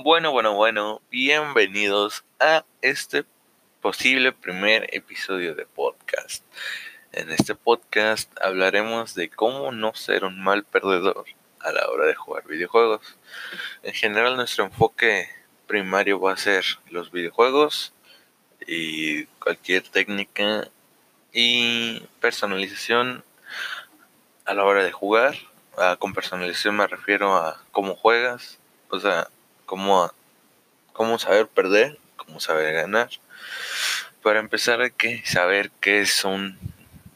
Bueno, bueno, bueno, bienvenidos a este posible primer episodio de podcast. En este podcast hablaremos de cómo no ser un mal perdedor a la hora de jugar videojuegos. En general nuestro enfoque primario va a ser los videojuegos y cualquier técnica y personalización a la hora de jugar. Ah, con personalización me refiero a cómo juegas, o sea, cómo, cómo saber perder, cómo saber ganar. Para empezar hay que saber qué es un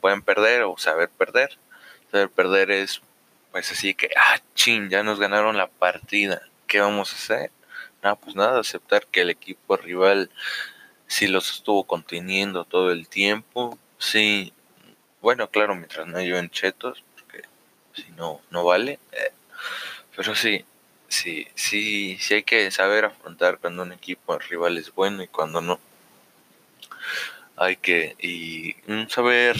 buen perder o saber perder. Saber perder es pues así que, ah, chin, ya nos ganaron la partida. ¿Qué vamos a hacer? Nada, pues nada, aceptar que el equipo rival sí los estuvo conteniendo todo el tiempo. Sí, bueno, claro, mientras no lleven chetos, porque si no, no vale. Eh, pero sí, sí, sí, sí hay que saber afrontar cuando un equipo rival es bueno y cuando no. Hay que, y un saber,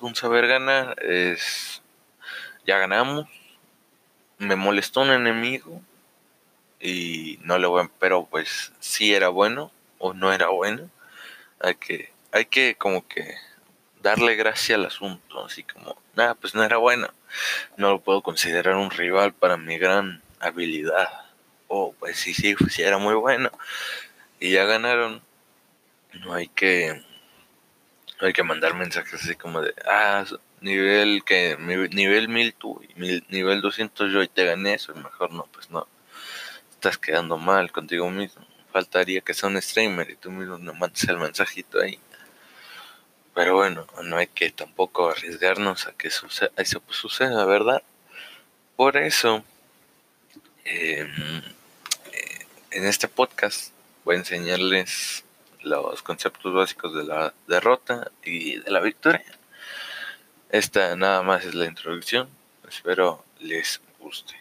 un saber ganar es, ya ganamos, me molestó un enemigo y no le voy, pero pues si era bueno o no era bueno, hay que, hay que como que darle gracia al asunto, así como, nada, pues no era bueno, no lo puedo considerar un rival para mi gran habilidad. Oh, pues sí, sí, pues sí, era muy bueno. Y ya ganaron. No hay que. hay que mandar mensajes así como de. Ah, nivel que. Nivel 1000 tú nivel 200 yo y te gané eso. Y mejor no, pues no. Estás quedando mal contigo mismo. Faltaría que sea un streamer y tú mismo no mandes el mensajito ahí. Pero bueno, no hay que tampoco arriesgarnos a que suceda, eso suceda, ¿verdad? Por eso eh, en este podcast voy a enseñarles los conceptos básicos de la derrota y de la victoria. Esta nada más es la introducción. Espero les guste.